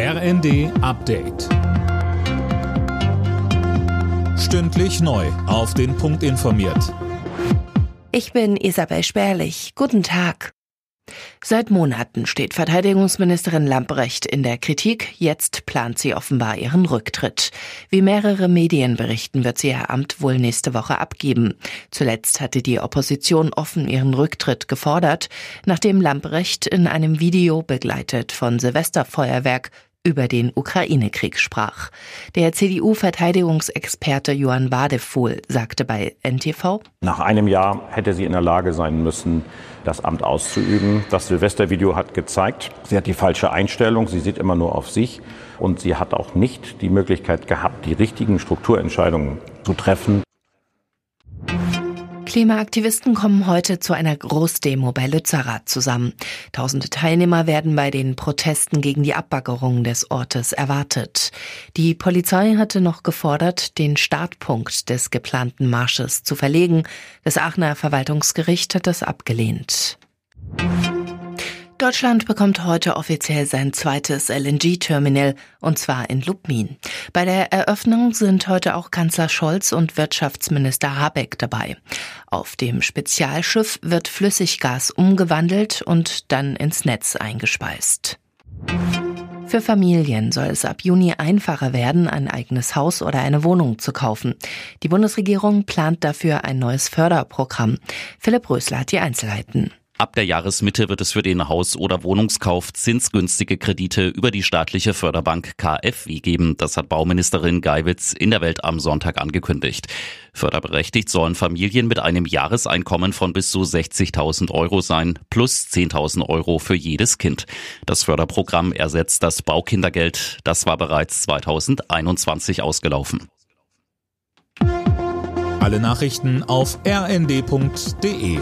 RND Update. Stündlich neu. Auf den Punkt informiert. Ich bin Isabel Spärlich. Guten Tag. Seit Monaten steht Verteidigungsministerin Lamprecht in der Kritik. Jetzt plant sie offenbar ihren Rücktritt. Wie mehrere Medien berichten, wird sie ihr Amt wohl nächste Woche abgeben. Zuletzt hatte die Opposition offen ihren Rücktritt gefordert, nachdem Lamprecht in einem Video begleitet von Silvesterfeuerwerk über den Ukraine-Krieg sprach. Der CDU-Verteidigungsexperte Johann Wadefuhl sagte bei NTV, Nach einem Jahr hätte sie in der Lage sein müssen, das Amt auszuüben. Das Silvestervideo hat gezeigt, sie hat die falsche Einstellung, sie sieht immer nur auf sich und sie hat auch nicht die Möglichkeit gehabt, die richtigen Strukturentscheidungen zu treffen. Klimaaktivisten kommen heute zu einer Großdemo bei Lützerath zusammen. Tausende Teilnehmer werden bei den Protesten gegen die Abbaggerung des Ortes erwartet. Die Polizei hatte noch gefordert, den Startpunkt des geplanten Marsches zu verlegen. Das Aachener Verwaltungsgericht hat das abgelehnt. Deutschland bekommt heute offiziell sein zweites LNG-Terminal, und zwar in Lubmin. Bei der Eröffnung sind heute auch Kanzler Scholz und Wirtschaftsminister Habeck dabei. Auf dem Spezialschiff wird Flüssiggas umgewandelt und dann ins Netz eingespeist. Für Familien soll es ab Juni einfacher werden, ein eigenes Haus oder eine Wohnung zu kaufen. Die Bundesregierung plant dafür ein neues Förderprogramm. Philipp Rösler hat die Einzelheiten. Ab der Jahresmitte wird es für den Haus- oder Wohnungskauf zinsgünstige Kredite über die staatliche Förderbank KfW geben. Das hat Bauministerin Geiwitz in der Welt am Sonntag angekündigt. Förderberechtigt sollen Familien mit einem Jahreseinkommen von bis zu 60.000 Euro sein, plus 10.000 Euro für jedes Kind. Das Förderprogramm ersetzt das Baukindergeld. Das war bereits 2021 ausgelaufen. Alle Nachrichten auf rnd.de